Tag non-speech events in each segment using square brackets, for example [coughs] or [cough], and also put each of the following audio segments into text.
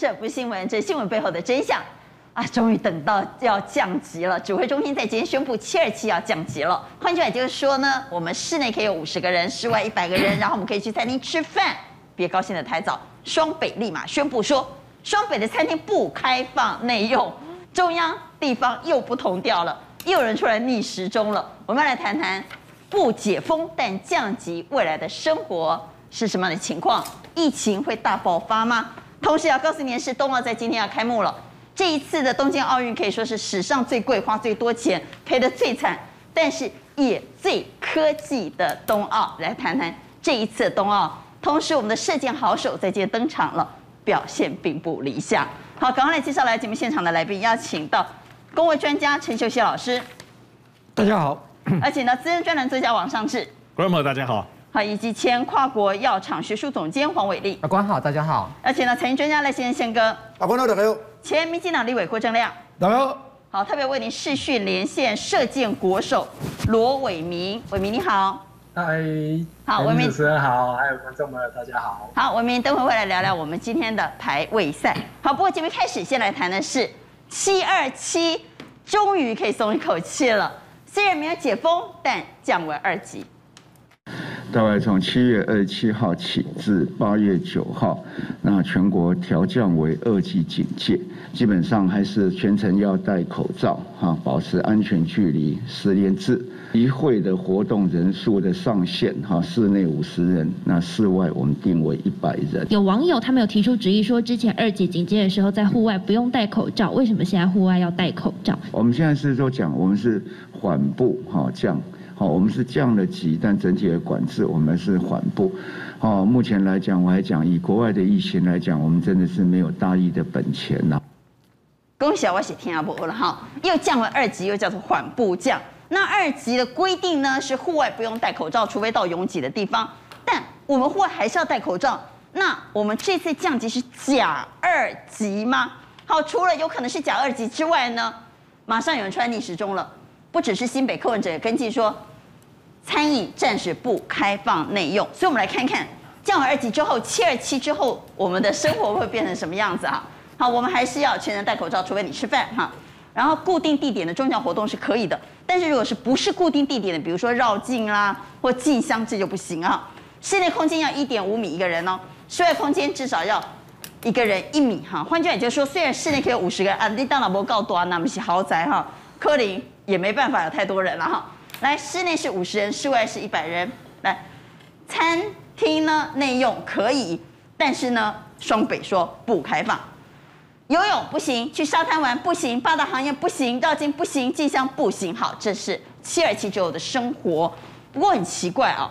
这不是新闻，这是新闻背后的真相啊！终于等到要降级了，指挥中心在今天宣布七二七要降级了。换句话就是说呢，我们室内可以有五十个人，室外一百个人，然后我们可以去餐厅吃饭。别高兴得太早，双北立马宣布说，双北的餐厅不开放内用，中央地方又不同调了，又有人出来逆时钟了。我们要来谈谈不解封但降级未来的生活是什么样的情况？疫情会大爆发吗？同时要告诉您是，冬奥在今天要开幕了。这一次的东京奥运可以说是史上最贵、花最多钱、赔得最惨，但是也最科技的冬奥。来谈谈这一次的冬奥。同时，我们的射箭好手在今天登场了，表现并不理想。好，赶快来介绍来节目现场的来宾，邀请到公卫专家陈秀熙老师。大家好。而且呢，资深专栏作家王尚志。观众朋友，大家好。好，以及前跨国药厂学术总监黄伟立。阿官好，大家好。而且呢，财经专家赖先生宪哥。阿官好，大家好。前民进党立委郭正亮。大家好。好，特别为您视讯连线射箭国手罗伟明，伟明你好。嗨。好，伟明主持人好，还有观众朋友大家好。好，伟明等会会来聊聊我们今天的排位赛。好，不过节目开始先来谈的是七二七，终于可以松一口气了，虽然没有解封，但降为二级。大概从七月二十七号起至八月九号，那全国调降为二级警戒，基本上还是全程要戴口罩，哈，保持安全距离，十连制。集会的活动人数的上限，哈，室内五十人，那室外我们定为一百人。有网友他们有提出质疑说，之前二级警戒的时候在户外不用戴口罩，为什么现在户外要戴口罩？我们现在是说讲，我们是缓步哈降。好，我们是降了级，但整体的管制我们是缓步。好，目前来讲，我还讲以国外的疫情来讲，我们真的是没有大意的本钱呐。恭喜啊，我写天下伯了哈，又降了二级，又叫做缓步降。那二级的规定呢，是户外不用戴口罩，除非到拥挤的地方。但我们户外还是要戴口罩。那我们这次降级是假二级吗？好，除了有可能是假二级之外呢，马上有人出来逆时钟了，不只是新北柯文哲也跟进说。餐饮暂时不开放内用，所以我们来看看降为二级之后，七二七之后，我们的生活会变成什么样子啊？好，我们还是要全程戴口罩，除非你吃饭哈。然后固定地点的宗教活动是可以的，但是如果是不是固定地点的，比如说绕境啦或进香，这就不行啊。室内空间要一点五米一个人哦，室外空间至少要一个人一米哈。换句话也就是说，虽然室内可以有五十个人啊，你当然不够多，那么是豪宅哈，柯林也没办法有太多人了哈。来，室内是五十人，室外是一百人。来，餐厅呢内用可以，但是呢双北说不开放。游泳不行，去沙滩玩不行，八大行业不行，绕境不行，进香不行。好，这是七二七之后的生活。不过很奇怪啊、哦，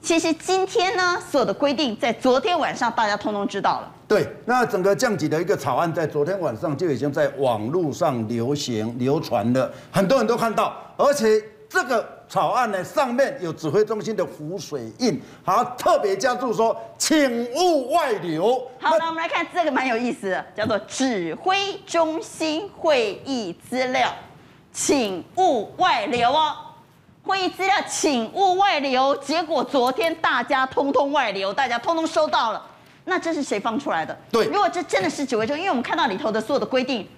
其实今天呢所有的规定在昨天晚上大家通通知道了。对，那整个降级的一个草案在昨天晚上就已经在网络上流行流传了，很多人都看到，而且。这个草案呢，上面有指挥中心的浮水印，好特别加注说，请勿外流。好，那我们来看这个蛮有意思的，叫做指挥中心会议资料，请勿外流哦。会议资料请勿外流，结果昨天大家通通外流，大家通通收到了。那这是谁放出来的？对，如果这真的是指挥中心，因为我们看到里头的所有的规定。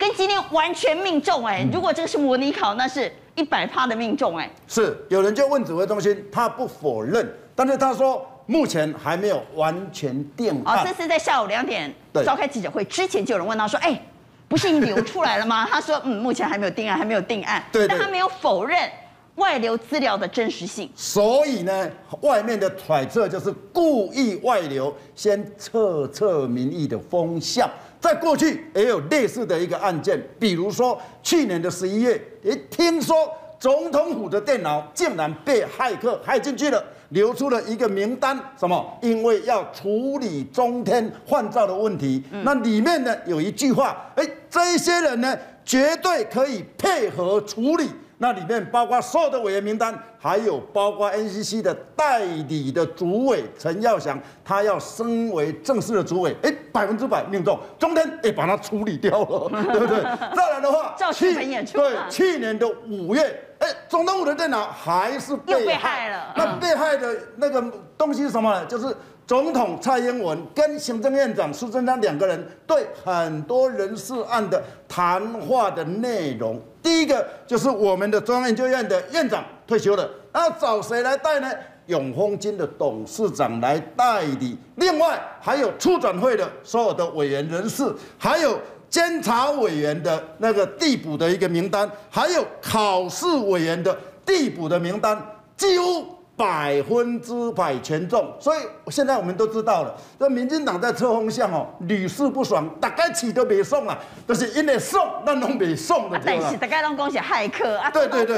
跟今天完全命中哎！如果这个是模拟考，那是一百趴的命中哎。是，有人就问指挥中心，他不否认，但是他说目前还没有完全定案。哦，这是在下午两点召开记者会之前就有人问他说，哎，不是流出来了吗？他说，嗯，目前还没有定案，还没有定案。对，但他没有否认外流资料的真实性。所以呢，外面的揣测就是故意外流，先测测民意的风向。在过去也有类似的一个案件，比如说去年的十一月，诶，听说总统府的电脑竟然被骇客骇进去了，流出了一个名单，什么？因为要处理中天换照的问题，那里面呢有一句话，诶，这一些人呢绝对可以配合处理。那里面包括所有的委员名单，还有包括 NCC 的代理的主委陈耀祥，他要升为正式的主委，哎，百分之百命中，中天也把它处理掉了，[laughs] 对不对？再来的话，去对去年的五月，哎，总统府的电脑还是被害，被害了。那被害的那个东西是什么呢？就是总统蔡英文跟行政院长苏贞昌两个人对很多人事案的谈话的内容。第一个就是我们的中央研究院的院长退休了，那找谁来带呢？永丰金的董事长来代理。另外还有促转会的所有的委员人事，还有监察委员的那个递补的一个名单，还有考试委员的递补的名单，几乎。百分之百全中，所以现在我们都知道了，这民进党在测风向哦，屡试不爽，大概起都别送啊，都、就是因为送，那拢别送的。但是大概拢恭喜骇客啊，对对对，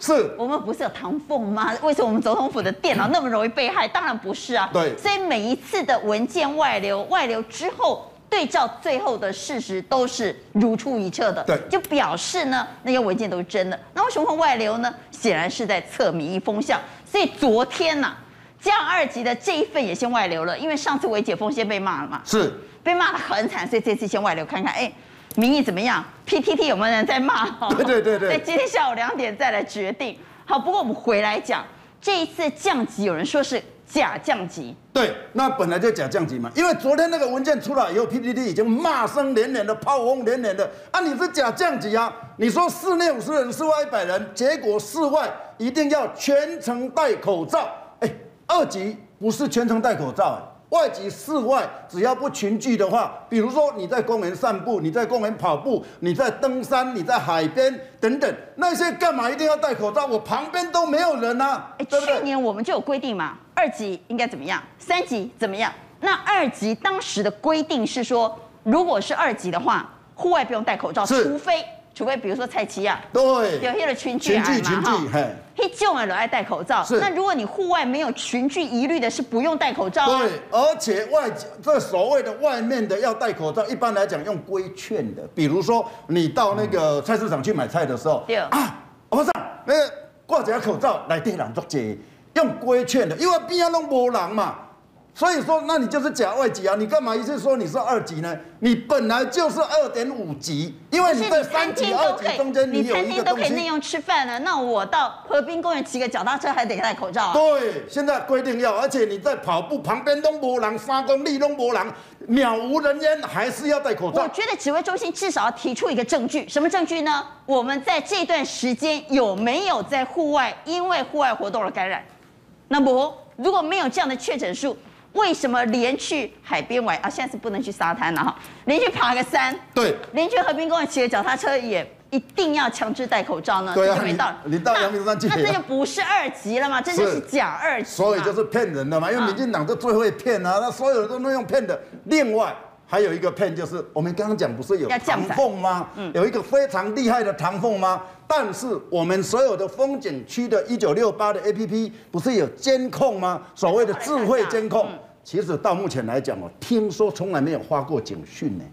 是我们不是有唐凤吗？为什么我们总统府的电脑那么容易被害？当然不是啊。对，所以每一次的文件外流，外流之后。对照最后的事实都是如出一辙的，对，就表示呢，那些文件都是真的。那为什么会外流呢？显然是在测民意风向。所以昨天呐、啊，降二级的这一份也先外流了，因为上次微解封先被骂了嘛，是被骂得很惨，所以这次先外流看看，哎，民意怎么样？PTT 有没有人在骂？对对对对。在今天下午两点再来决定。好，不过我们回来讲，这一次降级，有人说是。假降级，对，那本来就假降级嘛，因为昨天那个文件出来以后，PTT 已经骂声连连的，炮轰连连的啊！你是假降级啊？你说室内五十人，室外一百人，结果室外一定要全程戴口罩，哎，二级不是全程戴口罩，外籍室外只要不群聚的话，比如说你在公园散步，你在公园跑步，你在登山，你在海边等等，那些干嘛一定要戴口罩？我旁边都没有人啊！哎，去年我们就有规定嘛，二级应该怎么样，三级怎么样？那二级当时的规定是说，如果是二级的话，户外不用戴口罩，除非。除非比如说蔡奇亚，对，有些的群聚嘛，群聚群聚，嘿，嘿，就爱戴口罩。是，那如果你户外没有群聚疑虑的，是不用戴口罩。对，而且外这所谓的外面的要戴口罩，一般来讲用规劝的，比如说你到那个菜市场去买菜的时候，对啊，和尚，那个挂着口罩来对人做节，用规劝的，因为边上弄波浪嘛。所以说，那你就是假外籍啊！你干嘛一直说你是二级呢？你本来就是二点五级，因为你在三级、二级中间，你餐厅都可以内用吃饭了，那我到河滨公园骑个脚踏车还得戴口罩啊？对，现在规定要，而且你在跑步旁边弄波浪，三公里弄波浪，渺无人烟，还是要戴口罩。我觉得指挥中心至少要提出一个证据，什么证据呢？我们在这段时间有没有在户外因为户外活动而感染？那么如果没有这样的确诊数，为什么连去海边玩啊？现在是不能去沙滩了哈，连去爬个山，对，连去和平公园骑个脚踏车也一定要强制戴口罩呢？对啊，没到你，你到阳明山去，那这就不是二级了嘛？这就是假二级，所以就是骗人的嘛。因为民进党就最会骗啊，那所有人都能用骗的。另外还有一个片，就是我们刚刚讲不是有唐凤吗？嗯，有一个非常厉害的唐凤吗？但是我们所有的风景区的一九六八的 APP 不是有监控吗？所谓的智慧监控，其实到目前来讲哦，听说从来没有发过警讯呢，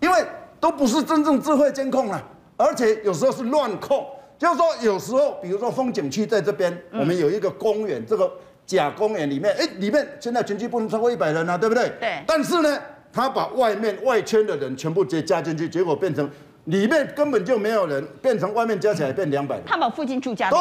因为都不是真正智慧监控了，而且有时候是乱控，就是说有时候，比如说风景区在这边，我们有一个公园，这个假公园里面，哎，里面现在全区不能超过一百人啊，对不对？对。但是呢，他把外面外圈的人全部直接加进去，结果变成。里面根本就没有人，变成外面加起来变两百人。他把附近住家。对，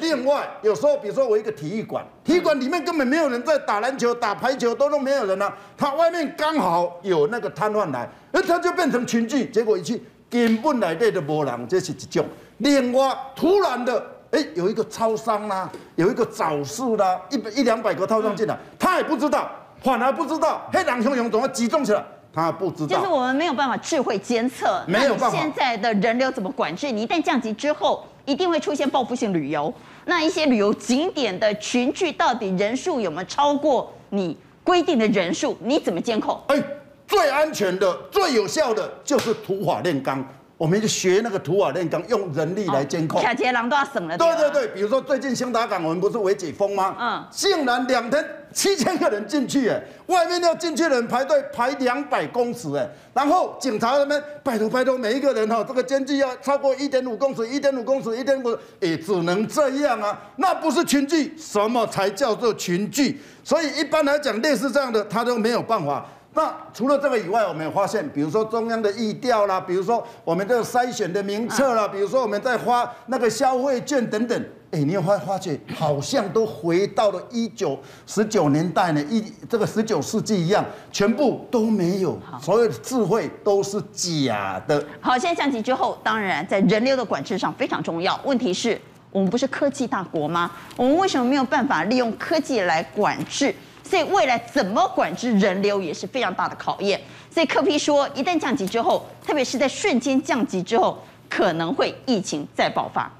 另外有时候，比如说我一个体育馆，体育馆里面根本没有人在打篮球、打排球，都都没有人啊。他外面刚好有那个摊贩来，那他就变成群聚，结果一去根本来对的没人，这是一种。另外，突然的，哎，有一个超商啦，有一个早市啦，一百一两百个套装进来，他也不知道，反而不知道，黑狼汹涌怎么集中起来？他不知道，就是我们没有办法智慧监测，没有办法。现在的人流怎么管制？你一旦降级之后，一定会出现报复性旅游。那一些旅游景点的群聚，到底人数有没有超过你规定的人数？你怎么监控？哎，最安全的、最有效的就是土法炼钢。我们就学那个土法炼钢，用人力来监控。卡捷狼都要省了。对对对，比如说最近兴达港，我们不是微解封吗？嗯。竟然两天七千个人进去，哎，外面要进去的人排队排两百公尺，哎，然后警察他们拜托拜托每一个人哈，这个间距要超过一点五公尺，一点五公尺，一点五，也只能这样啊，那不是群聚，什么才叫做群聚？所以一般来讲，类似这样的，他都没有办法。那除了这个以外，我们也发现，比如说中央的意调啦，比如说我们这个筛选的名册啦，比如说我们在发那个消费券等等，哎，你有发发觉好像都回到了一九十九年代呢，一这个十九世纪一样，全部都没有，所有的智慧都是假的。好，现在降级之后，当然在人流的管制上非常重要。问题是，我们不是科技大国吗？我们为什么没有办法利用科技来管制？所以未来怎么管制人流也是非常大的考验。所以柯 P 说，一旦降级之后，特别是在瞬间降级之后，可能会疫情再爆发。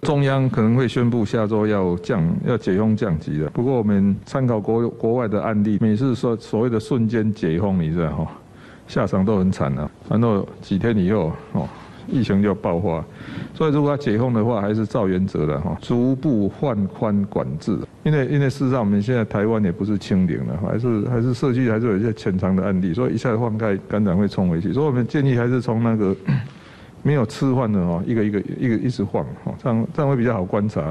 中央可能会宣布下周要降、要解封降级的。不过我们参考国国外的案例，每次说所谓的瞬间解封，你知道哈，下场都很惨啊。然后几天以后哦。疫情就爆发，所以如果要解封的话，还是照原则的哈，逐步放宽管制。因为因为事实上，我们现在台湾也不是清零了，还是还是社区还是有一些潜藏的案例，所以一下子放开，感染会冲回去。所以我们建议还是从那个 [coughs] 没有吃饭的哦，一个一个一个一直放，这样这样会比较好观察。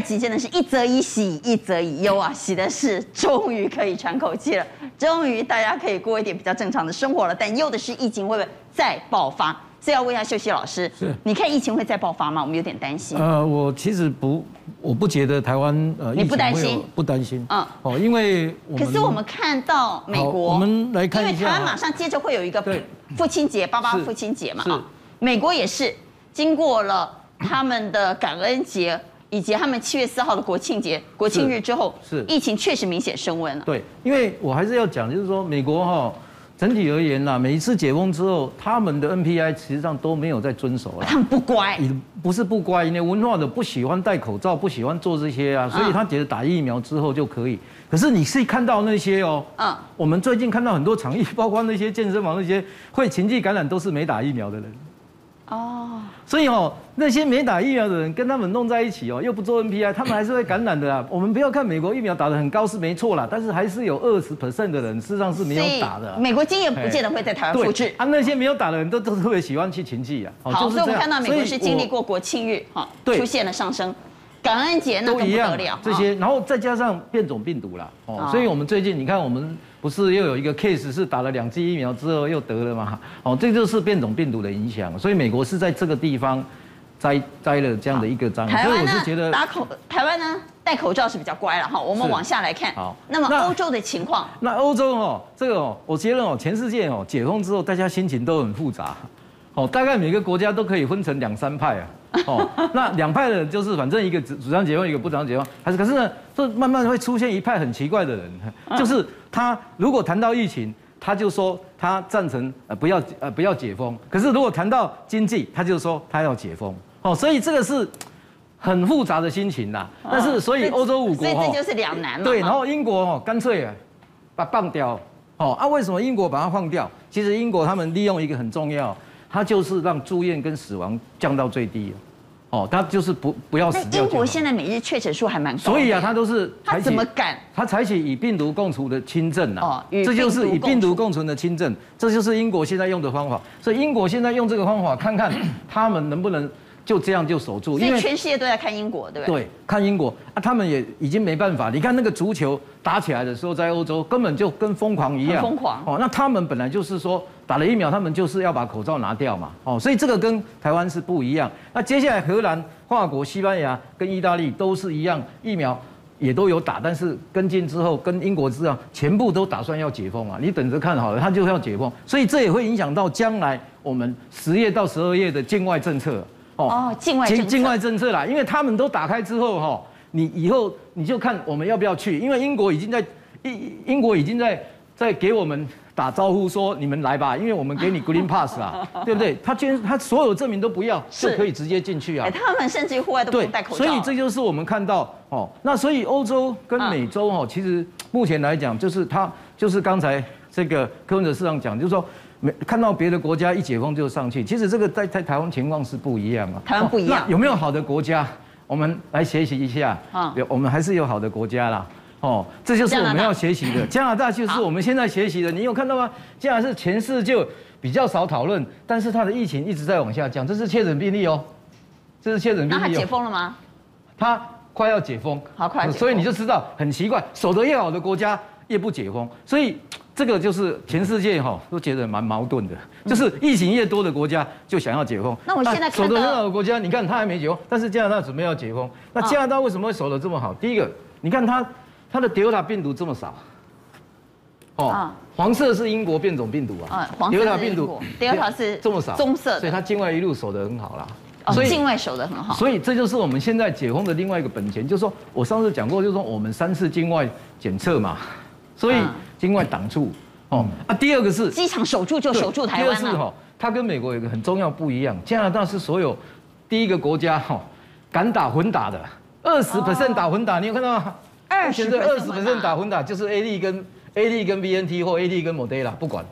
真的是一则以喜，一则以忧啊！喜的是终于可以喘口气了，终于大家可以过一点比较正常的生活了。但忧的是疫情会不会再爆发？所以要问一下秀熙老师，是你看疫情会再爆发吗？我们有点担心。呃，我其实不，我不觉得台湾呃，你不担心？不担心。嗯，哦，因为可是我们看到美国，我们来看因为台湾马上接着会有一个父亲节，爸爸父亲节嘛啊，美国也是经过了他们的感恩节。以及他们七月四号的国庆节、国庆日之后，是疫情确实明显升温了。对，因为我还是要讲，就是说美国哈整体而言呐，每一次解封之后，他们的 NPI 实际上都没有在遵守了。他 [laughs] 们不乖，不是不乖，因为文化的不喜欢戴口罩，不喜欢做这些啊，所以他觉得打疫苗之后就可以。可是你是看到那些哦，嗯，我们最近看到很多场域，包括那些健身房那些会情绪感染，都是没打疫苗的人。哦，所以哦，那些没打疫苗的人跟他们弄在一起哦，又不做 NPI，他们还是会感染的啦。[laughs] 我们不要看美国疫苗打得很高是没错啦，但是还是有二十 percent 的人事实上是没有打的。美国经验不见得会在台湾复制。啊，那些没有打的人都都特别喜欢去请记啊。好，所以我们看到美国是经历过国庆日哈，出现了上升，感恩节那都一样了。这些，然后再加上变种病毒啦，哦，所以我们最近你看我们。不是又有一个 case 是打了两剂疫苗之后又得了嘛？哦，这就是变种病毒的影响，所以美国是在这个地方栽栽了这样的一个章。台湾呢？打口台湾呢？戴口罩是比较乖了哈。我们往下来看。好。那么欧洲的情况？那欧洲哦，这个哦，我觉得哦，全世界哦，解封之后大家心情都很复杂。哦，大概每个国家都可以分成两三派啊。[laughs] 哦，那两派的人就是反正一个主主张解封，一个不主张解封。还是可是呢，这慢慢会出现一派很奇怪的人，就是他如果谈到疫情，他就说他赞成呃不要呃不要解封。可是如果谈到经济，他就说他要解封。哦，所以这个是很复杂的心情啦。但是所以欧洲五国，所以这就是两难嘛。对，然后英国哦干脆啊把放掉。哦啊，为什么英国把它放掉？其实英国他们利用一个很重要。他就是让住院跟死亡降到最低，哦，他就是不不要死掉。英国现在每日确诊数还蛮高，所以啊，他都是他怎么敢？他采取以病毒共处的轻症啊，哦，这就是以病毒共存的轻症，这就是英国现在用的方法。所以英国现在用这个方法，看看他们能不能。就这样就守住，因为全世界都在看英国，对不对？对，看英国啊，他们也已经没办法。你看那个足球打起来的时候，在欧洲根本就跟疯狂一样，疯狂哦。那他们本来就是说打了疫苗，他们就是要把口罩拿掉嘛，哦，所以这个跟台湾是不一样。那接下来荷兰、法国、西班牙跟意大利都是一样，疫苗也都有打，但是跟进之后跟英国一样，全部都打算要解封啊。你等着看好了，他就要解封，所以这也会影响到将来我们十月到十二月的境外政策。哦，境外境境外政策啦，因为他们都打开之后哈，你以后你就看我们要不要去，因为英国已经在英英国已经在在给我们打招呼说你们来吧，因为我们给你 Green Pass 啊，[laughs] 对不对？他居然他所有证明都不要，就可以直接进去啊。他们甚至户外都不用戴口罩。所以这就是我们看到哦，那所以欧洲跟美洲哦，其实目前来讲就是他就是刚才这个柯文哲市长讲，就是说。没看到别的国家一解封就上去，其实这个在在台湾情况是不一样啊。台湾不一样，有没有好的国家？我们来学习一下。啊，有，我们还是有好的国家啦。哦，这就是我们要学习的。加拿大就是我们现在学习的。你有看到吗？加拿大是全世界比较少讨论，但是它的疫情一直在往下降。这是确诊病例哦，这是确诊病例。那它解封了吗？它快要解封，好快。所以你就知道很奇怪，守得越好的国家。越不解封，所以这个就是全世界哈都觉得蛮矛盾的，就是疫情越多的国家就想要解封。那我现在看守得很好的国家，你看他还没解封，但是加拿大准备要解封。那加拿大为什么会守得这么好？第一个，你看它它的 Delta 病毒这么少。哦，黄色是英国变种病毒啊，黄色病毒，Delta 是这么少，棕色，所以它境外一路守得很好啦。所以境外守得很好。所以这就是我们现在解封的另外一个本钱，就是说我上次讲过，就是说我们三次境外检测嘛，所以境外挡住。哦啊，第二个是机场守住就守住台湾。第二是哈，它跟美国有一个很重要不一样，加拿大是所有第一个国家哈敢打混打的，二十 percent 打混打，你有看到吗？二十二十 percent 打混打就是 A D 跟。A D 跟 B N T 或 A D 跟 Moderna 不管，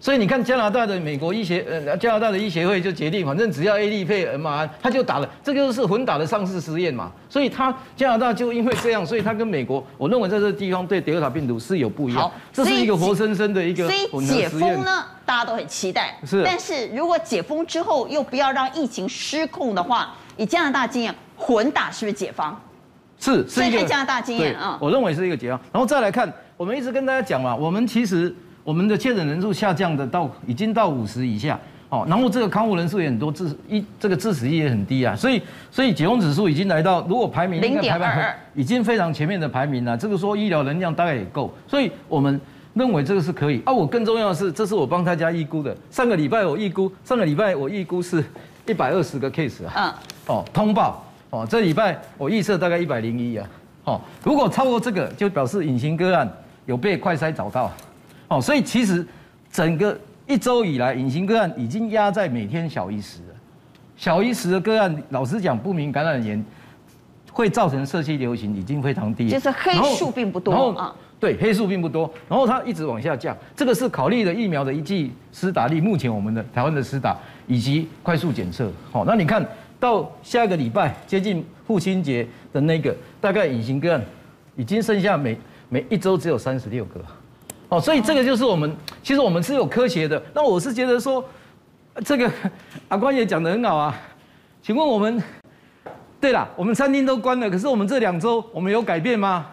所以你看加拿大的美国医协呃加拿大的医协会就决定，反正只要 A D 配 M R 他就打了，这个就是混打的上市实验嘛。所以他加拿大就因为这样，所以他跟美国，我认为在这个地方对德尔塔病毒是有不一样。这是一个活生生的一个。所以解封呢，大家都很期待。是。但是如果解封之后又不要让疫情失控的话，以加拿大经验，混打是不是解方？是，是一个加拿大经验啊。我认为是一个解方。然后再来看。我们一直跟大家讲嘛，我们其实我们的确诊人数下降的到已经到五十以下哦，然后这个康复人数也很多，致一这个致死率也很低啊，所以所以解封指数已经来到，如果排名零点二二，已经非常前面的排名了。这个说医疗能量大概也够，所以我们认为这个是可以啊。我更重要的是，这是我帮大家预估的。上个礼拜我预估，上个礼拜我预估是一百二十个 case 啊，嗯，哦通报哦，这礼拜我预测大概一百零一啊，哦，如果超过这个，就表示隐形个案。有被快筛找到，哦，所以其实整个一周以来，隐形个案已经压在每天小于十了。小于十的个案，老实讲，不明感染源会造成社区流行已经非常低，就是黑数并不多啊。对，黑数并不多，然后它一直往下降。这个是考虑了疫苗的一剂施打率，目前我们的台湾的施打以及快速检测。好，那你看到下一个礼拜接近父亲节的那个，大概隐形个案已经剩下每。每一周只有三十六个，哦，所以这个就是我们，其实我们是有科学的。那我是觉得说，这个阿关也讲得很好啊。请问我们，对了，我们餐厅都关了，可是我们这两周我们有改变吗？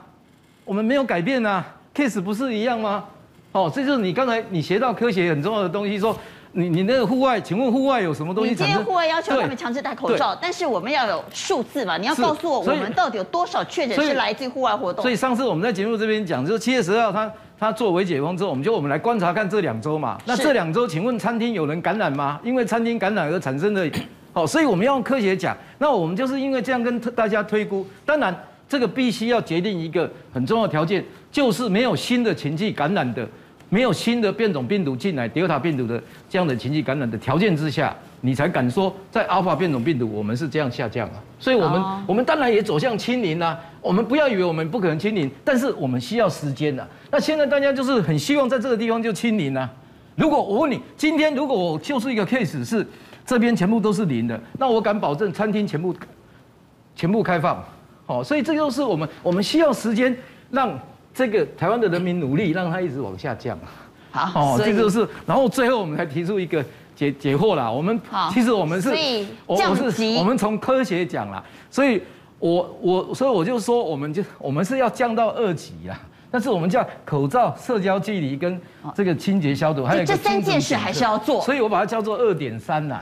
我们没有改变啊，case 不是一样吗？哦，这就是你刚才你学到科学很重要的东西说。你你那个户外，请问户外有什么东西？你今天户外要求他们强制戴口罩，但是我们要有数字嘛？你要告诉我，我们到底有多少确诊是来自于户外活动？所以上次我们在节目这边讲，就是七月十号他他做为解封之后，我们就我们来观察看这两周嘛。那这两周，请问餐厅有人感染吗？因为餐厅感染而产生的，哦，所以我们要用科学讲。那我们就是因为这样跟大家推估，当然这个必须要决定一个很重要的条件，就是没有新的情绪感染的。没有新的变种病毒进来，德尔塔病毒的这样的情绪感染的条件之下，你才敢说在阿尔法变种病毒我们是这样下降啊。所以，我们我们当然也走向清零啊。我们不要以为我们不可能清零，但是我们需要时间啊。那现在大家就是很希望在这个地方就清零啊。如果我问你，今天如果我就是一个 case 是这边全部都是零的，那我敢保证餐厅全部全部开放。好，所以这就是我们我们需要时间让。这个台湾的人民努力，让它一直往下降。好，哦，这就是，然后最后我们才提出一个解解惑啦。我们其实我们是，我是我们从科学讲啦。所以我我所以我就说，我们就我们是要降到二级啦。但是我们叫口罩、社交距离跟这个清洁消毒，还有这三件事还是要做。所以我把它叫做二点三呐。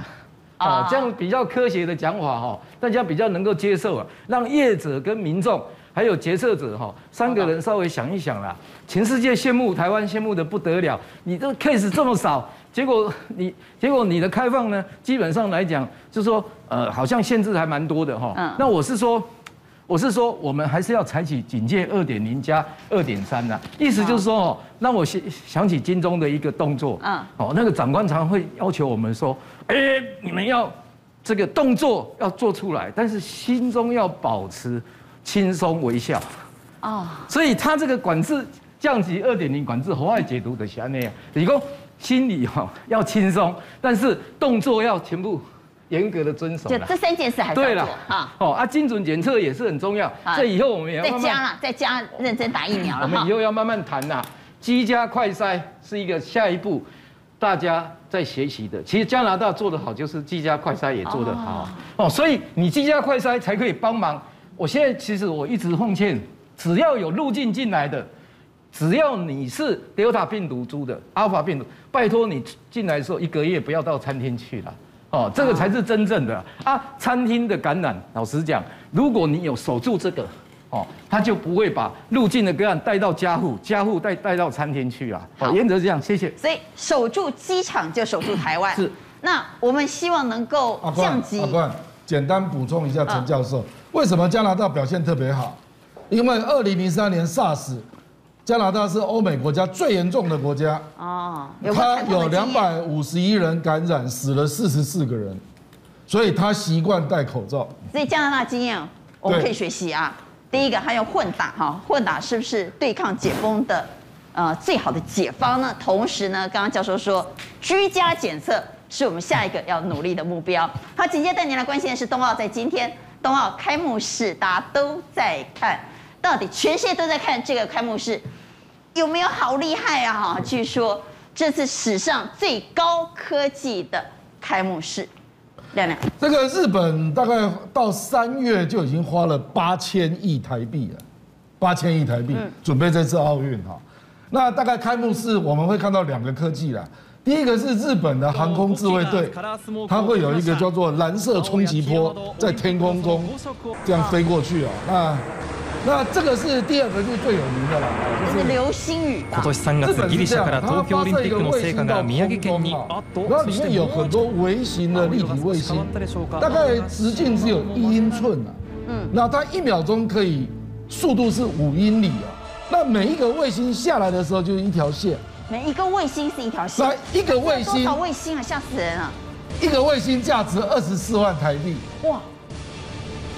哦，这样比较科学的讲法哈，大家比较能够接受啊，让业者跟民众。还有决策者哈，三个人稍微想一想啦。全世界羡慕台湾，羡慕的不得了。你这 case 这么少，结果你结果你的开放呢，基本上来讲，就是说呃，好像限制还蛮多的哈。那我是说，我是说，我们还是要采取警戒二点零加二点三的意思，就是说哦，那我想想起金钟的一个动作。嗯。哦，那个长官常常会要求我们说，哎，你们要这个动作要做出来，但是心中要保持。轻松微笑，哦，所以他这个管制降级二点零管制，国外解读的像那样，你说心理哈要轻松，但是动作要全部严格的遵守。就这三件事还是要做啊。哦啊，精准检测也是很重要。这以后我们也要再加了，再加认真打疫苗了。[laughs] 我们以后要慢慢谈呐。居家快筛是一个下一步，大家在学习的。其实加拿大做得好，就是居家快筛也做得好。哦，所以你居家快筛才可以帮忙。我现在其实我一直奉劝，只要有入境进来的，只要你是 Delta 病毒株的 Alpha 病毒，拜托你进来的时候一个月不要到餐厅去了。哦，这个才是真正的啊！餐厅的感染，老实讲，如果你有守住这个，哦，他就不会把入境的个案带到家户，家户带带到餐厅去啊。好，原则是这样，谢谢。所以守住机场就守住台湾。是。那我们希望能够降级。阿冠，简单补充一下，陈教授，为什么加拿大表现特别好？因为二零零三年 SARS。加拿大是欧美国家最严重的国家哦，他有两百五十一人感染，死了四十四个人，所以他习惯戴口罩。所以加拿大经验我们可以学习啊。第一个，还有混打哈，混打是不是对抗解封的呃最好的解方呢？同时呢，刚刚教授说居家检测是我们下一个要努力的目标。好，紧接着带您来关心的是冬奥，在今天冬奥开幕式，大家都在看。到底全世界都在看这个开幕式，有没有好厉害啊？哈，据说这次史上最高科技的开幕式，亮亮，这个日本大概到三月就已经花了八千亿台币了，八千亿台币准备这次奥运哈。那大概开幕式我们会看到两个科技啦，第一个是日本的航空自卫队，它会有一个叫做蓝色冲击波在天空中这样飞过去啊，那。那这个是第二个，就是最有名的了，就是流星雨。今年3月ギリシャから东京オリンピックの圣火が宫城県に。然后里面有很多微型的立体卫星，大概直径只有一英寸啊。嗯。那它一秒钟可以速度是五英里啊。那每一个卫星下来的时候就是一条线。 每一个卫星是一条线。一个卫星。多少卫星啊？吓死人了。一个卫星价值二十四万台币。哇。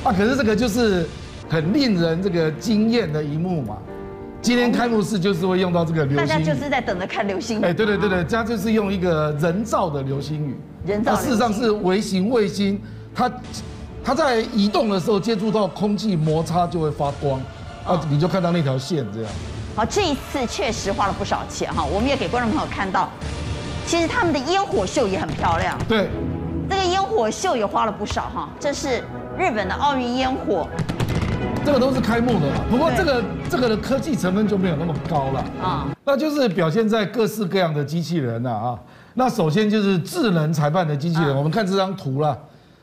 啊，可是这个就是。很令人这个惊艳的一幕嘛，今天开幕式就是会用到这个流星雨，大家就是在等着看流星雨。哎，对对对对，它就是用一个人造的流星雨，人造。事实上是微型卫星，它它在移动的时候接触到空气摩擦就会发光，啊，你就看到那条线这样。好，这一次确实花了不少钱哈，我们也给观众朋友看到，其实他们的烟火秀也很漂亮。对，这个烟火秀也花了不少哈，这是日本的奥运烟火。这个都是开幕的，不过这个这个的科技成分就没有那么高了啊。那就是表现在各式各样的机器人呐啊。那首先就是智能裁判的机器人，我们看这张图了，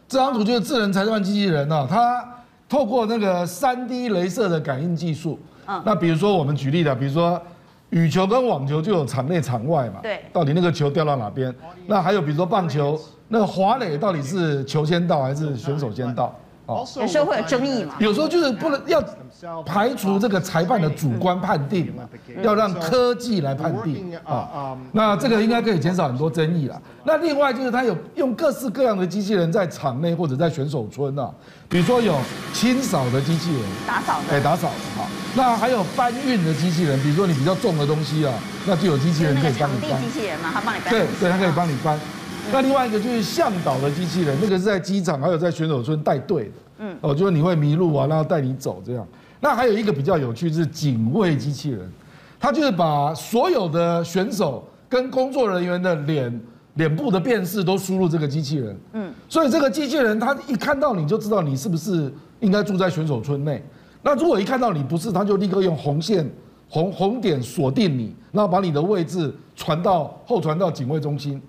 这张图就是智能裁判机器人呢，它透过那个三 D 镭射的感应技术，那比如说我们举例的，比如说羽球跟网球就有场内场外嘛，对，到底那个球掉到哪边？那还有比如说棒球，那个滑垒到底是球先到还是选手先到？有时候会有争议嘛？有时候就是不能要排除这个裁判的主观判定嘛，要让科技来判定啊。那这个应该可以减少很多争议了。那另外就是他有用各式各样的机器人在场内或者在选手村啊，比如说有清扫的机器人，打扫的，哎，打扫的哈。那还有搬运的机器人，比如说你比较重的东西啊，那就有机器人可以帮你搬。机器人嘛，他帮你搬。对对，他可以帮你搬。那另外一个就是向导的机器人，那个是在机场还有在选手村带队的。嗯，哦，就是你会迷路啊，然后带你走这样。那还有一个比较有趣是警卫机器人，它就是把所有的选手跟工作人员的脸脸部的辨识都输入这个机器人。嗯，所以这个机器人它一看到你就知道你是不是应该住在选手村内。那如果一看到你不是，他就立刻用红线红红点锁定你，然后把你的位置传到后传到警卫中心。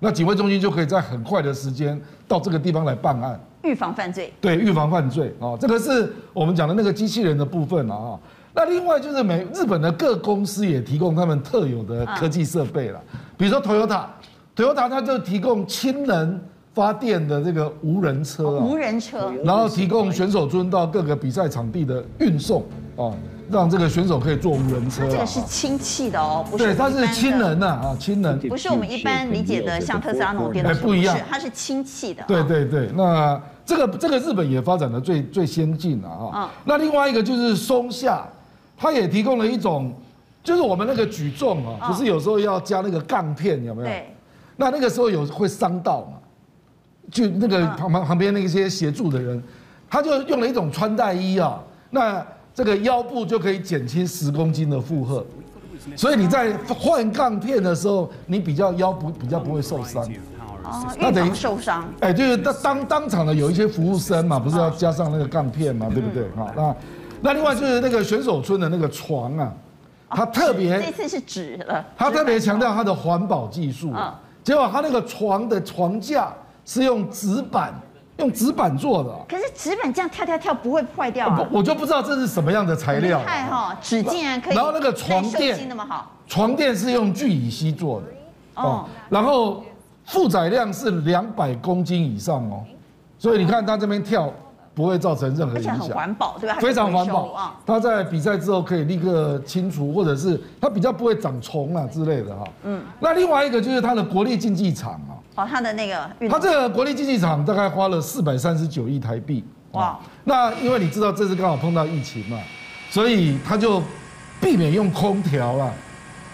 那警卫中心就可以在很快的时间到这个地方来办案，预防犯罪。对，预防犯罪啊，这个是我们讲的那个机器人的部分了啊。那另外就是美日本的各公司也提供他们特有的科技设备了，比如说 Toyota，Toyota 它就提供氢能发电的这个无人车啊，无人车，然后提供选手尊到各个比赛场地的运送啊。让这个选手可以坐无人车，这个是氢气的哦，不是？对，它是氢能呐啊，氢能，不是我们一般理解的像特斯拉那种电动车，不一样，它是氢气的。对对对，那这个这个日本也发展的最最先进了啊。那另外一个就是松下，它也提供了一种，就是我们那个举重啊，不是有时候要加那个杠片，有没有？对。那那个时候有会伤到嘛？就那个旁旁旁边那些协助的人，他就用了一种穿戴衣啊，那。这个腰部就可以减轻十公斤的负荷，所以你在换杠片的时候，你比较腰不比较不会受伤。哦，那等于受伤。哎，就是当当当场的有一些服务生嘛，不是要加上那个杠片嘛，对不对？好，那那另外就是那个选手村的那个床啊，他特别这次是纸了，他特别强调他的环保技术。嗯，结果他那个床的床架是用纸板，用纸板做的。可是纸板这样跳跳跳不会坏掉啊？我就不知道这是什么样的材料。太哈，纸竟然可以。然后那个床垫那么好，床垫是用聚乙烯做的。哦，然后负载量是两百公斤以上哦，所以你看它这边跳。不会造成任何影响，很环保，对吧？非常环保。它在比赛之后可以立刻清除，或者是它比较不会长虫啊之类的哈。嗯。那另外一个就是它的国立竞技场啊。哦，它的那个。它这个国立竞技场大概花了四百三十九亿台币。哇。那因为你知道这次刚好碰到疫情嘛，所以他就避免用空调了，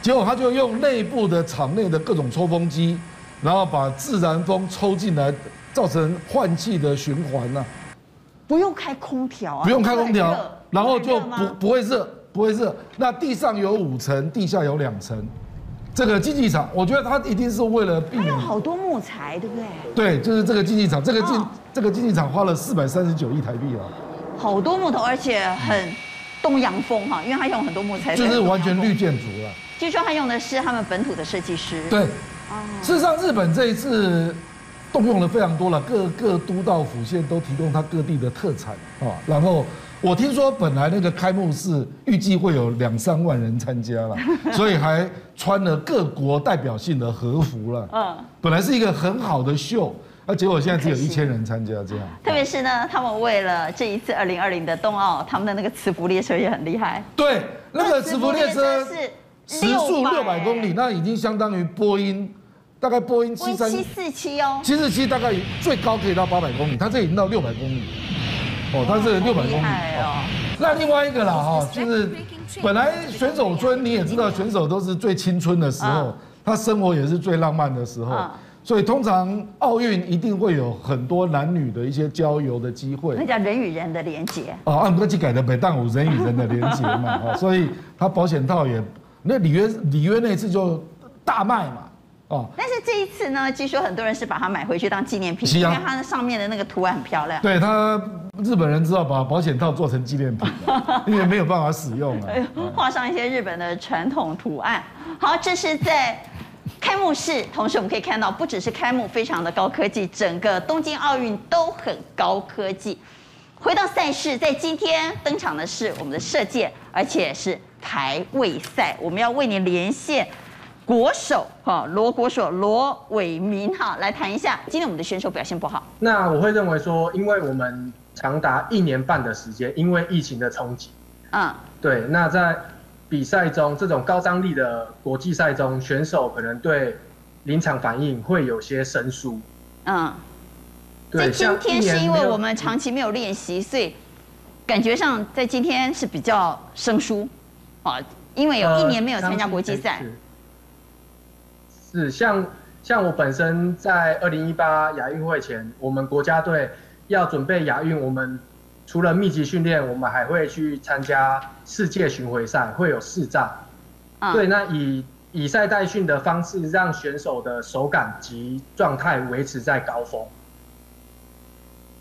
结果他就用内部的场内的各种抽风机，然后把自然风抽进来，造成换气的循环呐。不用开空调啊，不用开空调，然后就不不会热，不会热。那地上有五层，地下有两层。这个竞技场，我觉得它一定是为了避免。它有好多木材，对不对？对，就是这个竞技场，这个竞这个竞技场花了四百三十九亿台币啊。好多木头，而且很东洋风哈，因为它用很多木材。就是完全绿建筑了。据说他用的是他们本土的设计师。对，事实上日本这一次。动用了非常多了，各个都道府县都提供他各地的特产啊。然后我听说本来那个开幕式预计会有两三万人参加了，[laughs] 所以还穿了各国代表性的和服了。嗯，本来是一个很好的秀，那结果现在只有一千人参加这样。特别是呢，他们为了这一次二零二零的冬奥，他们的那个磁浮列车也很厉害。对，那个磁浮列车是时速六百公里，那已经相当于波音。大概波音七三七四七哦，七四七大概最高可以到八百公里，它这已经到六百公里哦，它是六百公里哦。那另外一个啦哈，就是本来选手村你也知道，选手都是最青春的时候，他生活也是最浪漫的时候，所以通常奥运一定会有很多男女的一些交游的机会。那叫人与人的连接哦，按国际改的北淡五人与人的连接嘛，哦所以他保险套也那里约里约那次就大卖嘛。哦，但是这一次呢，据说很多人是把它买回去当纪念品，因为它上面的那个图案很漂亮。对他，日本人知道把保险套做成纪念品，[laughs] 因为没有办法使用啊。画上一些日本的传统图案。好，这是在开幕式，同时我们可以看到，不只是开幕非常的高科技，整个东京奥运都很高科技。回到赛事，在今天登场的是我们的射箭，而且是排位赛，我们要为您连线。国手哈罗国手罗伟民哈来谈一下，今天我们的选手表现不好。那我会认为说，因为我们长达一年半的时间，因为疫情的冲击，嗯，对。那在比赛中，这种高张力的国际赛中，选手可能对临场反应会有些生疏。嗯，对。在今天是因为我们长期没有练习，所以感觉上在今天是比较生疏啊，因为有一年没有参加国际赛。是像像我本身在二零一八亚运会前，我们国家队要准备亚运，我们除了密集训练，我们还会去参加世界巡回赛，会有四站。嗯、对，那以以赛代训的方式，让选手的手感及状态维持在高峰。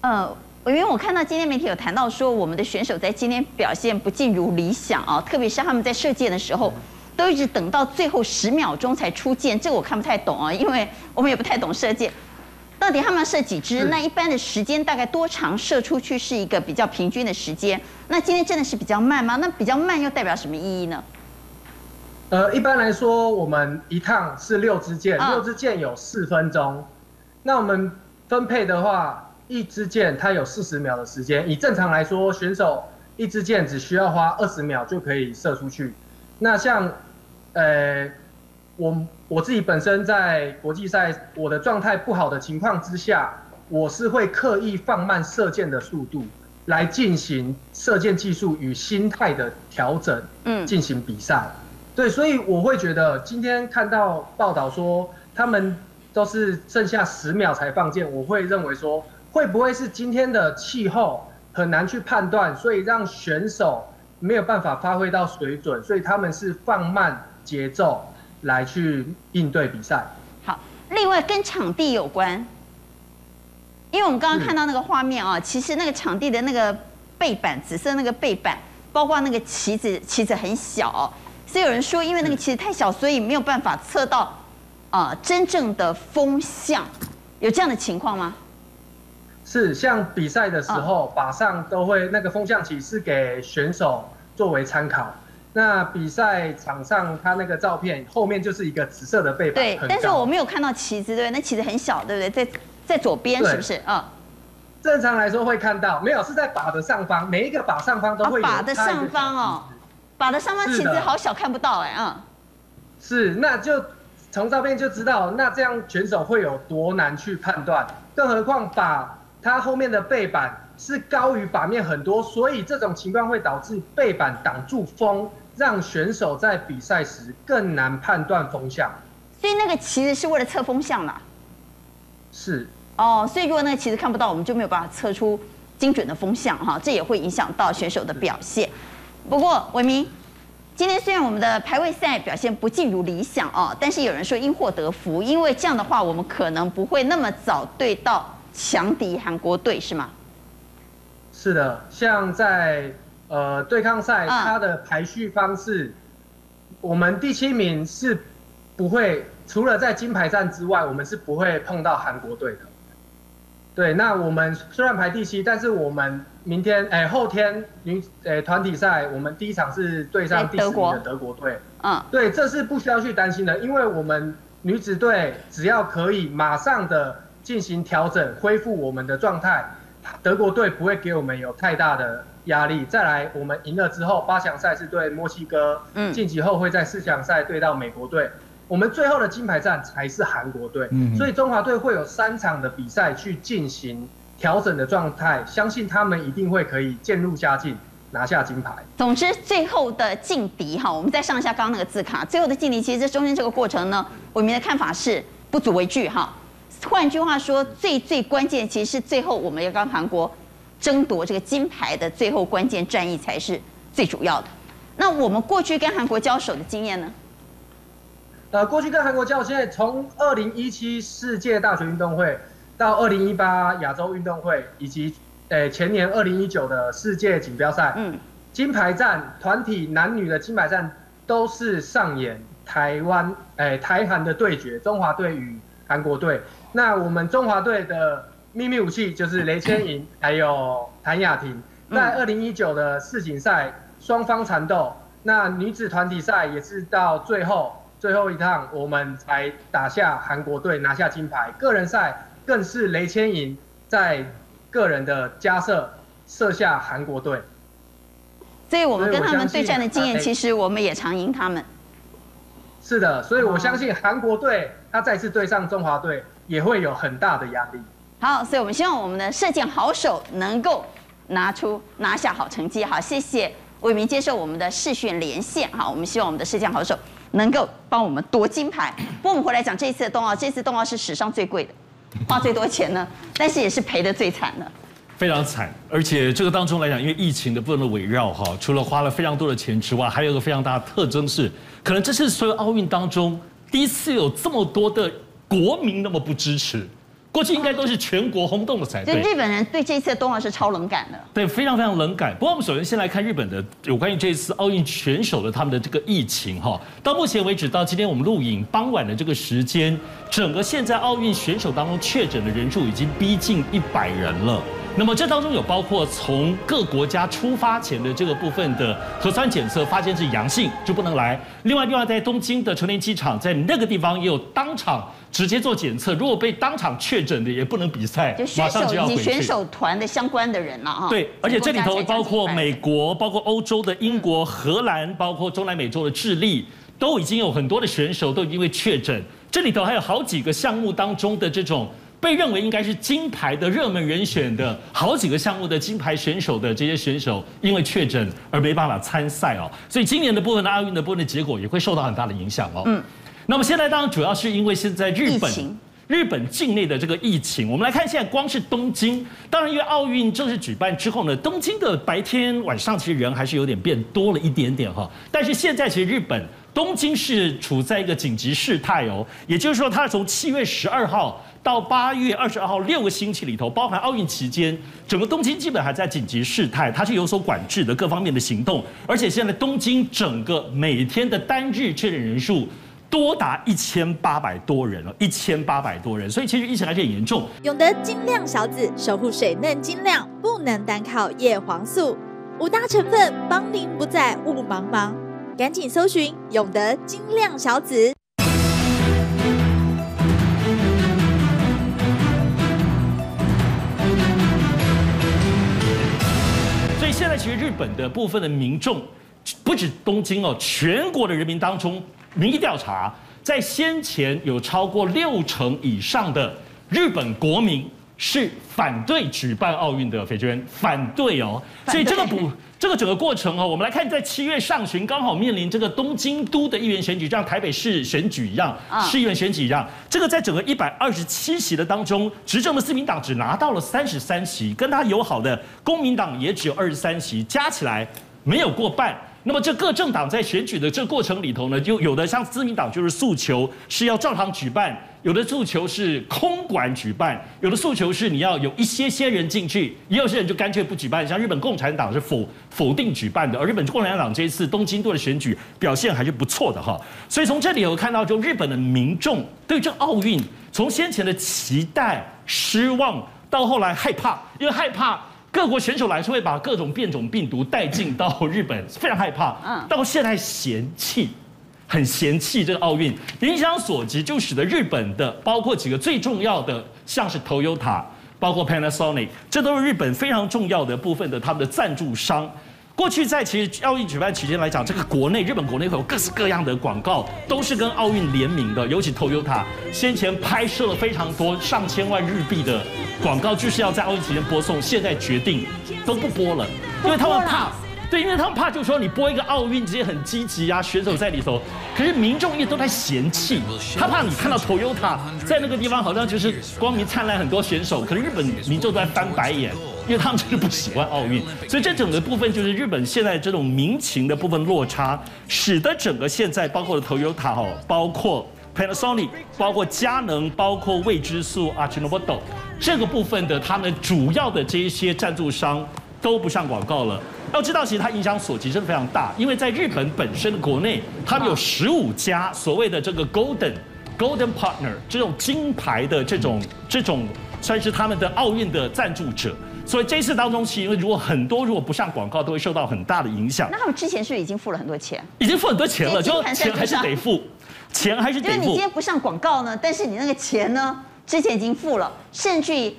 呃，因为我看到今天媒体有谈到说，我们的选手在今天表现不尽如理想啊，特别是他们在射箭的时候。嗯都一直等到最后十秒钟才出箭，这个我看不太懂啊，因为我们也不太懂射箭。到底他们要射几支？那一般的时间大概多长？射出去是一个比较平均的时间。那今天真的是比较慢吗？那比较慢又代表什么意义呢？呃，一般来说，我们一趟是六支箭，六支箭有四分钟。那我们分配的话，一支箭它有四十秒的时间。以正常来说，选手一支箭只需要花二十秒就可以射出去。那像，呃，我我自己本身在国际赛，我的状态不好的情况之下，我是会刻意放慢射箭的速度，来进行射箭技术与心态的调整，嗯，进行比赛。对，所以我会觉得今天看到报道说他们都是剩下十秒才放箭，我会认为说会不会是今天的气候很难去判断，所以让选手。没有办法发挥到水准，所以他们是放慢节奏来去应对比赛。好，另外跟场地有关，因为我们刚刚看到那个画面啊，其实那个场地的那个背板，紫色那个背板，包括那个旗子，旗子很小，所以有人说，因为那个旗子太小，所以没有办法测到啊、呃、真正的风向，有这样的情况吗？是，像比赛的时候，靶上都会那个风向旗是给选手作为参考。那比赛场上，他那个照片后面就是一个紫色的背板。对，但是我没有看到旗子，对不对？那旗子很小，对不对？在在左边是不是？嗯。正常来说会看到，没有是在靶的上方，每一个靶上方都会有。靶的上方哦，靶的上方旗子好小，看不到哎，嗯。是，那就从照片就知道，那这样选手会有多难去判断？更何况靶它后面的背板是高于靶面很多，所以这种情况会导致背板挡住风。让选手在比赛时更难判断风向，所以那个旗子是为了测风向啦。是哦，所以如果那个旗子看不到，我们就没有办法测出精准的风向哈，这也会影响到选手的表现。不过伟明，今天虽然我们的排位赛表现不尽如理想哦，但是有人说因祸得福，因为这样的话我们可能不会那么早对到强敌韩国队，是吗？是的，像在。呃，对抗赛它的排序方式，我们第七名是不会，除了在金牌战之外，我们是不会碰到韩国队的。对，那我们虽然排第七，但是我们明天哎后天女哎团体赛，我们第一场是对上第十名的德国队。嗯，对，这是不需要去担心的，因为我们女子队只要可以马上的进行调整，恢复我们的状态，德国队不会给我们有太大的。压力再来，我们赢了之后，八强赛是对墨西哥，嗯，晋级后会在四强赛对到美国队，我们最后的金牌战才是韩国队，嗯，所以中华队会有三场的比赛去进行调整的状态，相信他们一定会可以渐入佳境，拿下金牌。总之，最后的劲敌哈，我们再上一下刚刚那个字卡，最后的劲敌，其实这中间这个过程呢，我们的看法是不足为惧哈。换句话说，最最关键其实是最后我们要跟韩国。争夺这个金牌的最后关键战役才是最主要的。那我们过去跟韩国交手的经验呢？呃，过去跟韩国交手，现在从二零一七世界大学运动会到二零一八亚洲运动会，以及诶前年二零一九的世界锦标赛，嗯，金牌战团体男女的金牌战都是上演台湾诶台韩的对决，中华队与韩国队。那我们中华队的。秘密武器就是雷千莹还有谭雅婷，在二零一九的世锦赛双方缠斗，那女子团体赛也是到最后最后一趟，我们才打下韩国队拿下金牌。个人赛更是雷千莹在个人的加设射下韩国队，所以我们跟他们对战的经验，其实我们也常赢他们。是的，所以我相信韩国队他再次对上中华队也会有很大的压力。好，所以我们希望我们的射箭好手能够拿出拿下好成绩。好，谢谢伟民接受我们的视讯连线。好，我们希望我们的射箭好手能够帮我们夺金牌。不过我们回来讲这一次的冬奥，这次冬奥是史上最贵的，花最多钱呢，但是也是赔得最惨的，非常惨。而且这个当中来讲，因为疫情的不能围绕哈，除了花了非常多的钱之外，还有一个非常大的特征是，可能这是所有奥运当中第一次有这么多的国民那么不支持。过去应该都是全国轰动的才对。就日本人对这次的冬奥是超冷感的。对，非常非常冷感。不过我们首先先来看日本的有关于这次奥运选手的他们的这个疫情哈。到目前为止，到今天我们录影傍晚的这个时间，整个现在奥运选手当中确诊的人数已经逼近一百人了。那么这当中有包括从各国家出发前的这个部分的核酸检测发现是阳性就不能来。另外，另外在东京的成田机场，在那个地方也有当场。直接做检测，如果被当场确诊的也不能比赛，马上就要回去。选手团的相关的人了啊。对，而且这里头包括美国、包括欧洲的英国、荷兰，包括中南美洲的智利，都已经有很多的选手都因为确诊。这里头还有好几个项目当中的这种被认为应该是金牌的热门人选的好几个项目的金牌选手的这些选手，因为确诊而没办法参赛哦。所以今年的部分的奥运的部分的结果也会受到很大的影响哦。嗯。那么现在当然主要是因为现在日本，日本境内的这个疫情。我们来看现在光是东京，当然因为奥运正式举办之后呢，东京的白天晚上其实人还是有点变多了一点点哈。但是现在其实日本东京是处在一个紧急事态哦，也就是说它从七月十二号。到八月二十二号六个星期里头，包含奥运期间，整个东京基本还在紧急事态，它是有所管制的各方面的行动。而且现在东京整个每天的单日确诊人数多达一千八百多人了，一千八百多人，所以其实疫情还是很严重。永德晶亮小子守护水嫩晶亮，不能单靠叶黄素，五大成分帮您不再雾茫茫，赶紧搜寻永德晶亮小子。现在其实日本的部分的民众，不止东京哦，全国的人民当中，民意调查在先前有超过六成以上的日本国民是反对举办奥运的，斐娟反对哦，所以这个不。这个整个过程哦，我们来看，在七月上旬刚好面临这个东京都的议员选举，像台北市选举一样，市议员选举一样。这个在整个一百二十七席的当中，执政的自民党只拿到了三十三席，跟他友好的公民党也只有二十三席，加起来没有过半。那么这各政党在选举的这过程里头呢，就有的像自民党就是诉求是要照常举办，有的诉求是空管举办，有的诉求是你要有一些些人进去，也有些人就干脆不举办。像日本共产党是否否定举办的，而日本共产党这一次东京都的选举表现还是不错的哈。所以从这里有看到，就日本的民众对这奥运从先前的期待、失望，到后来害怕，因为害怕。各国选手来说会把各种变种病毒带进到日本，非常害怕。嗯，到现在嫌弃，很嫌弃这个奥运。影响所及，就使得日本的包括几个最重要的，像是 Toyota，包括 Panasonic，这都是日本非常重要的部分的他们的赞助商。过去在其实奥运举办期间来讲，这个国内日本国内会有各式各样的广告，都是跟奥运联名的。尤其 Toyota 先前拍摄了非常多上千万日币的广告，就是要在奥运期间播送。现在决定都不播了，因为他们怕，对，因为他们怕，就是说你播一个奥运，这些很积极啊，选手在里头，可是民众也都在嫌弃，他怕你看到 Toyota 在那个地方好像就是光明灿烂很多选手，可能日本民众都在翻白眼。因为他们就是不喜欢奥运，所以这整个部分就是日本现在这种民情的部分落差，使得整个现在包括 Toyota 哦，包括 Panasonic，包括佳能，包括未知数啊，Ajinomoto 这个部分的他们主要的这一些赞助商都不上广告了。要知道，其实它影响所及真的非常大，因为在日本本身的国内，他们有十五家所谓的这个 Golden Golden Partner 这种金牌的这种这种算是他们的奥运的赞助者。所以这一次当中，其实因为如果很多如果不上广告，都会受到很大的影响。那他们之前是不是已经付了很多钱？已经付很多钱了，就钱还是得付，钱还是得付。因为你今天不上广告呢，但是你那个钱呢，之前已经付了，甚至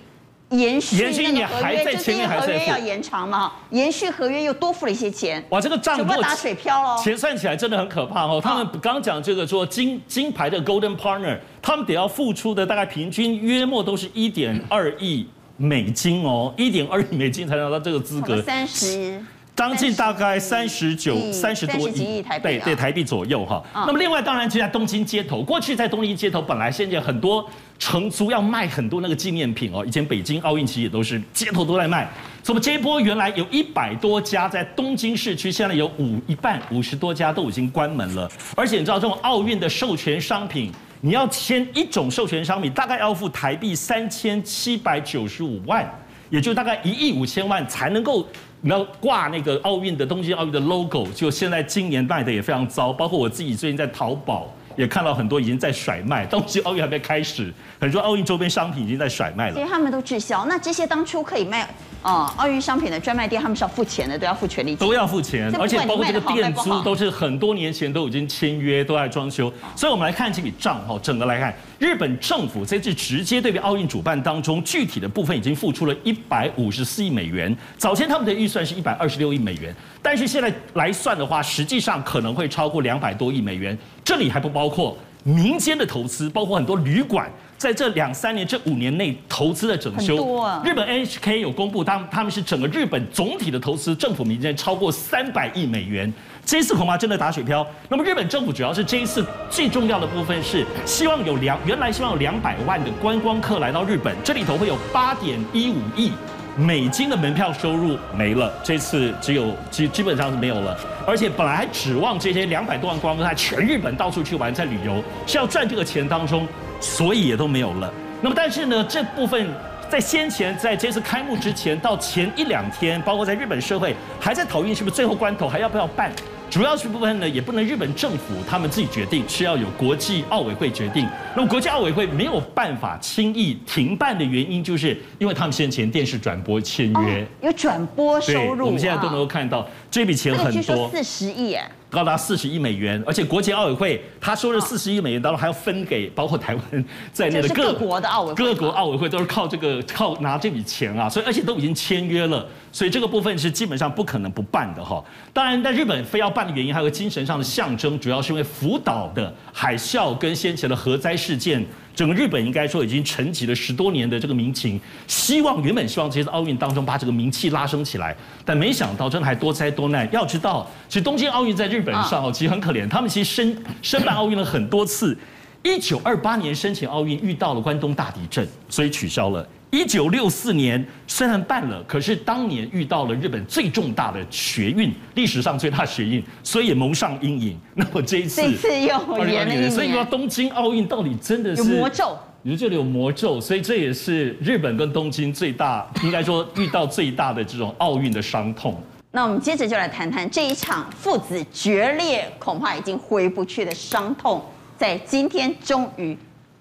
于延续那个合约，就是因为合约要延长嘛，延续合约又多付了一些钱。哇，这个账如果打水漂了，钱算起来真的很可怕哦。他们刚刚讲这个说金金牌的 Golden Partner，他们得要付出的大概平均约莫都是一点二亿。美金哦，一点二亿美金才拿到这个资格，三十，将近大概三十九、三十多亿台币，对对，台币左右哈。那么另外当然就在东京街头，过去在东京街头本来现在很多承租要卖很多那个纪念品哦，以前北京奥运期也都是街头都在卖。怎么这一波原来有一百多家在东京市区，现在有五一半五十多家都已经关门了，而且你知道这种奥运的授权商品。你要签一种授权商品，大概要付台币三千七百九十五万，也就大概一亿五千万才能够你要挂那个奥运的东京奥运的 logo。就现在今年卖的也非常糟，包括我自己最近在淘宝也看到很多已经在甩卖，东京奥运还没开始，很多奥运周边商品已经在甩卖了。所以他们都滞销。那这些当初可以卖。哦，奥运商品的专卖店，他们是要付钱的，都要付权利金，都要付钱，而且包括这个店租都是很多年前都已经签约，都在装修。所以我们来看这笔账哈，整个来看，日本政府这次直接对比奥运主办当中具体的部分已经付出了一百五十四亿美元。早前他们的预算是一百二十六亿美元，但是现在来算的话，实际上可能会超过两百多亿美元。这里还不包括民间的投资，包括很多旅馆。在这两三年、这五年内投资的整修，啊、日本 NHK 有公布，他们他们是整个日本总体的投资，政府民间超过三百亿美元。这一次恐怕真的打水漂。那么日本政府主要是这一次最重要的部分是希望有两，原来希望有两百万的观光客来到日本，这里头会有八点一五亿美金的门票收入没了，这次只有基基本上是没有了。而且本来还指望这些两百多万观光客在全日本到处去玩，在旅游是要赚这个钱当中。所以也都没有了。那么，但是呢，这部分在先前在这次开幕之前到前一两天，包括在日本社会还在讨论是不是最后关头还要不要办。主要是部分呢，也不能日本政府他们自己决定，是要有国际奥委会决定。那么国际奥委会没有办法轻易停办的原因，就是因为他们先前电视转播签约、哦、有转播收入，我们现在都能够看到这笔钱很多，四十亿哎。高达四十亿美元，而且国际奥委会他说的四十亿美元当中还要分给包括台湾在内的各国的奥委会，各国奥委会都是靠这个靠拿这笔钱啊，所以而且都已经签约了，所以这个部分是基本上不可能不办的哈。当然，在日本非要办的原因还有个精神上的象征，主要是因为福岛的海啸跟先前的核灾事件。整个日本应该说已经沉寂了十多年的这个民情，希望原本希望这次奥运当中把这个名气拉升起来，但没想到真的还多灾多难。要知道，其实东京奥运在日本上哦，其实很可怜，他们其实申申办奥运了很多次，一九二八年申请奥运遇到了关东大地震，所以取消了。一九六四年虽然办了，可是当年遇到了日本最重大的学运，历史上最大学运，所以也蒙上阴影。那么这一次，这次又延了一年，所以说东京奥运到底真的是有魔咒？你说这里有魔咒，所以这也是日本跟东京最大，应该说遇到最大的这种奥运的伤痛。那我们接着就来谈谈这一场父子决裂，恐怕已经回不去的伤痛，在今天终于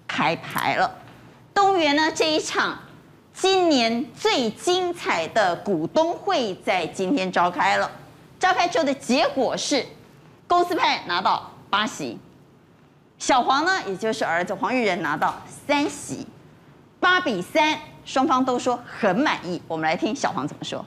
开牌了。东元呢这一场。今年最精彩的股东会在今天召开了，召开之后的结果是，公司派拿到八席，小黄呢，也就是儿子黄玉仁拿到三席，八比三，双方都说很满意。我们来听小黄怎么说。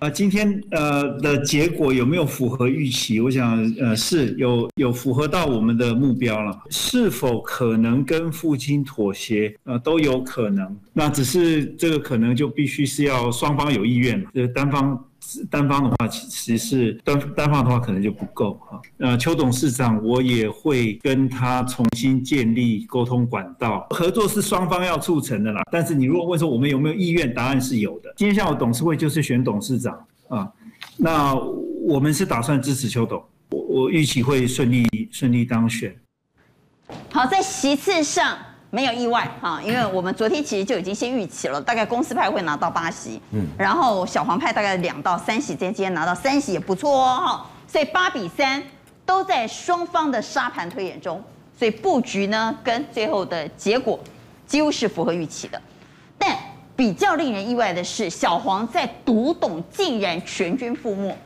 呃，今天呃的结果有没有符合预期？我想呃是有有符合到我们的目标了。是否可能跟父亲妥协？呃，都有可能。那只是这个可能就必须是要双方有意愿，呃单方。单方的话，其实是单单方的话，可能就不够哈。呃，邱董事长，我也会跟他重新建立沟通管道，合作是双方要促成的啦。但是你如果问说我们有没有意愿，答案是有的。今天下午董事会就是选董事长啊，那我们是打算支持邱董，我我预期会顺利顺利当选。好，在席次上。没有意外哈，因为我们昨天其实就已经先预期了，大概公司派会拿到八席，嗯，然后小黄派大概两到三席，今天拿到三席也不错哦哈，所以八比三都在双方的沙盘推演中，所以布局呢跟最后的结果几乎是符合预期的，但比较令人意外的是，小黄在读懂竟然全军覆没，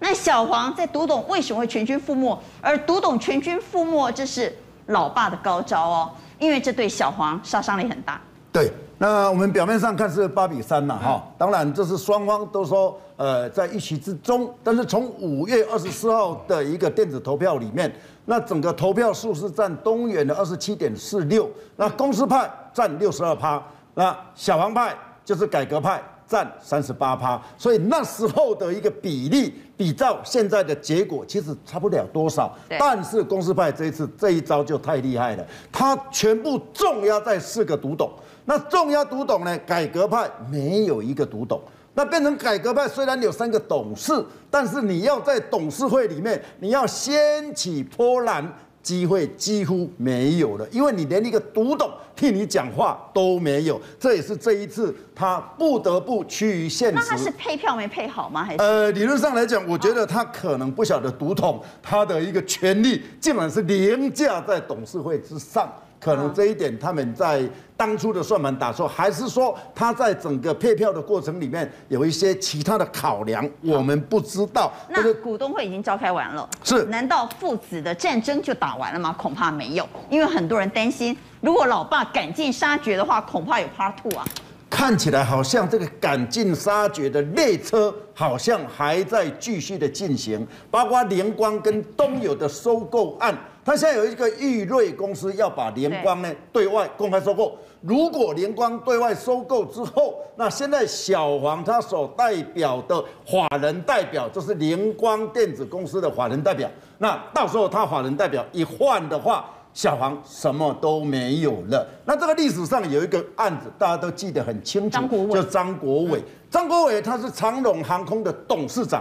那小黄在读懂为什么会全军覆没，而读懂全军覆没这是老爸的高招哦。因为这对小黄杀伤力很大。对，那我们表面上看是八比三嘛，哈，当然这是双方都说，呃，在预期之中。但是从五月二十四号的一个电子投票里面，那整个投票数是占东元的二十七点四六，那公司派占六十二趴，那小黄派就是改革派。占三十八趴，所以那时候的一个比例比照现在的结果，其实差不了多少。但是公司派这一次这一招就太厉害了，他全部重压在四个独董。那重压独董呢？改革派没有一个独董，那变成改革派虽然有三个董事，但是你要在董事会里面，你要掀起波澜。机会几乎没有了，因为你连一个独董替你讲话都没有，这也是这一次他不得不趋于现实。那他是配票没配好吗？还是？呃，理论上来讲，我觉得他可能不晓得独董他的一个权利，竟然是凌驾在董事会之上。可能这一点他们在当初的算盘打错，还是说他在整个配票的过程里面有一些其他的考量，我们不知道。那股东会已经召开完了，是？难道父子的战争就打完了吗？恐怕没有，因为很多人担心，如果老爸赶尽杀绝的话，恐怕有 Part Two 啊。看起来好像这个赶尽杀绝的列车好像还在继续的进行，包括联光跟东友的收购案。他现在有一个裕瑞公司要把联光呢对外公开收购。如果联光对外收购之后，那现在小黄他所代表的法人代表就是联光电子公司的法人代表。那到时候他法人代表一换的话，小黄什么都没有了。那这个历史上有一个案子，大家都记得很清楚，叫张国伟。张国伟他是长荣航空的董事长，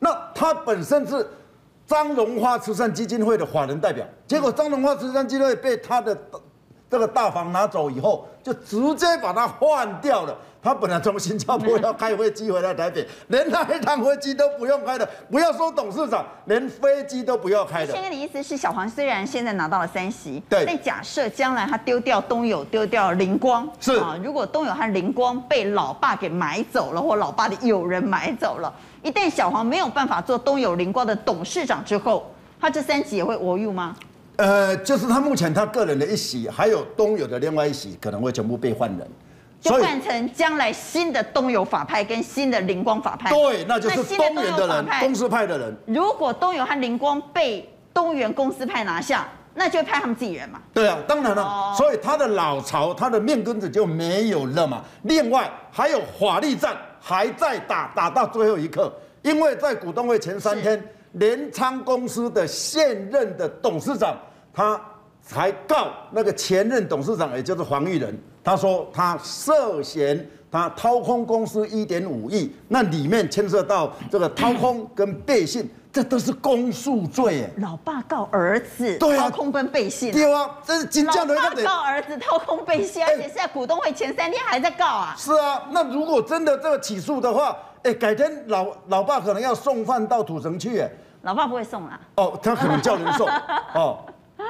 那他本身是张荣发慈善基金会的法人代表，结果张荣发慈善基金会被他的。这个大房拿走以后，就直接把它换掉了。他本来从新加坡要开飞机回来台北，连那一趟飞机都不用开的。不要说董事长，连飞机都不要开的。现在的意思是，小黄虽然现在拿到了三席，对，但假设将来他丢掉东友，丢掉灵光，是啊，如果东友和灵光被老爸给买走了，或老爸的友人买走了，一旦小黄没有办法做东友灵光的董事长之后，他这三席也会挪用吗？呃，就是他目前他个人的一席，还有东友的另外一席，可能会全部被换人，就换成将来新的东友法派跟新的灵光法派。对，那就是东元的人，公司派的人。如果东友和灵光被东元公司派拿下，那就派他们自己人嘛。对啊，当然了，哦、所以他的老巢，他的命根子就没有了嘛。另外还有法律战还在打，打到最后一刻，因为在股东会前三天，联昌公司的现任的董事长。他才告那个前任董事长，也就是黄玉仁，他说他涉嫌他掏空公司一点五亿，那里面牵涉到这个掏空跟背信，这都是公诉罪。老爸告儿子，对啊，掏空跟背信，对啊，这是金价的。老爸告儿子掏空背信，而且是在股东会前三天还在告啊。是啊，那如果真的这个起诉的话，哎，改天老老爸可能要送饭到土城去，哎，老爸不会送啊。哦，他可能叫人送，[laughs] 哦。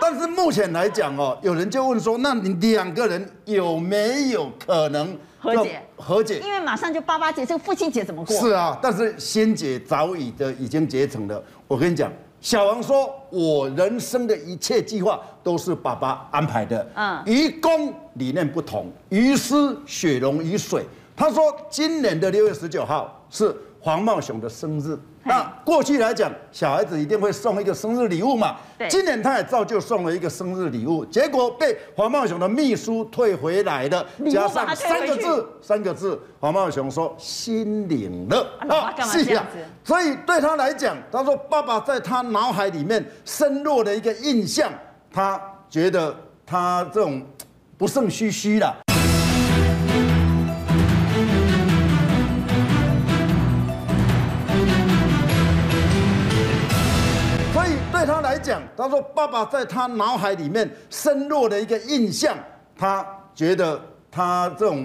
但是目前来讲哦，有人就问说，那你两个人有没有可能和解？和解？因为马上就八八节，这个父亲节怎么过？是啊，但是仙姐早已的已经结成了。我跟你讲，小王说，我人生的一切计划都是爸爸安排的。嗯，于公理念不同，于私血浓于水。他说，今年的六月十九号是黄茂雄的生日。那过去来讲，小孩子一定会送一个生日礼物嘛。对。今年他也照旧送了一个生日礼物，结果被黄茂雄的秘书退回来了，加上三个字，三个字，黄茂雄说心领了。啊，是啊。所以对他来讲，他说爸爸在他脑海里面深入的一个印象，他觉得他这种不胜唏嘘了。他说爸爸在他脑海里面深入的一个印象，他觉得他这种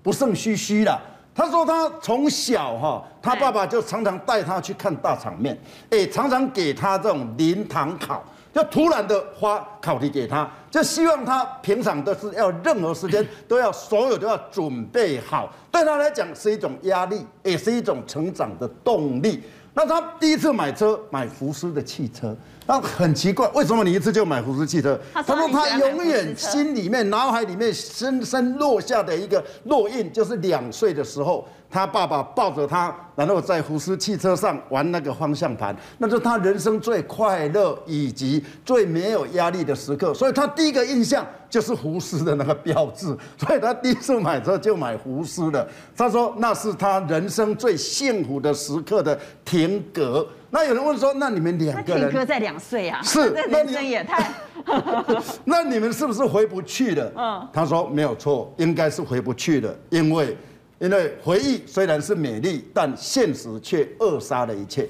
不胜唏嘘了。他说他从小哈，他爸爸就常常带他去看大场面，哎，常常给他这种临堂考，就突然的发考题给他，就希望他平常都是要任何时间都要所有都要准备好。对他来讲是一种压力，也是一种成长的动力。那他第一次买车，买福斯的汽车。那很奇怪，为什么你一次就买福斯汽车？他说他永远心里面、脑海里面深深落下的一个烙印，就是两岁的时候，他爸爸抱着他，然后在福斯汽车上玩那个方向盘，那是他人生最快乐以及最没有压力的时刻。所以他第一个印象就是福斯的那个标志，[laughs] 所以他第一次买车就买福斯的。他说那是他人生最幸福的时刻的停格。那有人问说，那你们两个人，哥在两岁啊？是，[laughs] 那人生也太 [laughs]…… 那你们是不是回不去了？嗯，他说没有错，应该是回不去了，因为因为回忆虽然是美丽，但现实却扼杀了一切。